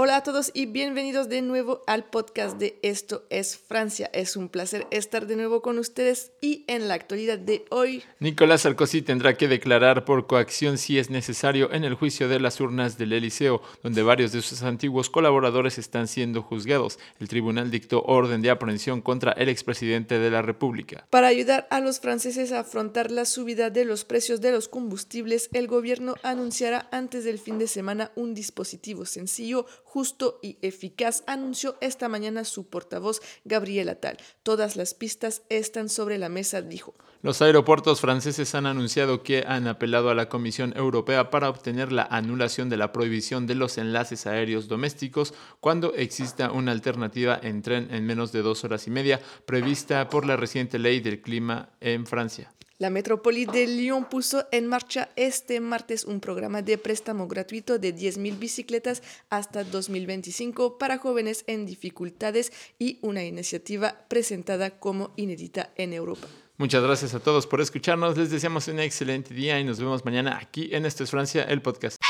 Hola a todos y bienvenidos de nuevo al podcast de Esto es Francia. Es un placer estar de nuevo con ustedes y en la actualidad de hoy. Nicolás Sarkozy tendrá que declarar por coacción si es necesario en el juicio de las urnas del Eliseo, donde varios de sus antiguos colaboradores están siendo juzgados. El tribunal dictó orden de aprehensión contra el expresidente de la República. Para ayudar a los franceses a afrontar la subida de los precios de los combustibles, el gobierno anunciará antes del fin de semana un dispositivo sencillo justo y eficaz, anunció esta mañana su portavoz Gabriela Tal. Todas las pistas están sobre la mesa, dijo. Los aeropuertos franceses han anunciado que han apelado a la Comisión Europea para obtener la anulación de la prohibición de los enlaces aéreos domésticos cuando exista una alternativa en tren en menos de dos horas y media prevista por la reciente ley del clima en Francia. La metrópoli de Lyon puso en marcha este martes un programa de préstamo gratuito de 10.000 bicicletas hasta 2025 para jóvenes en dificultades y una iniciativa presentada como inédita en Europa. Muchas gracias a todos por escucharnos. Les deseamos un excelente día y nos vemos mañana aquí en Esto es Francia, el podcast.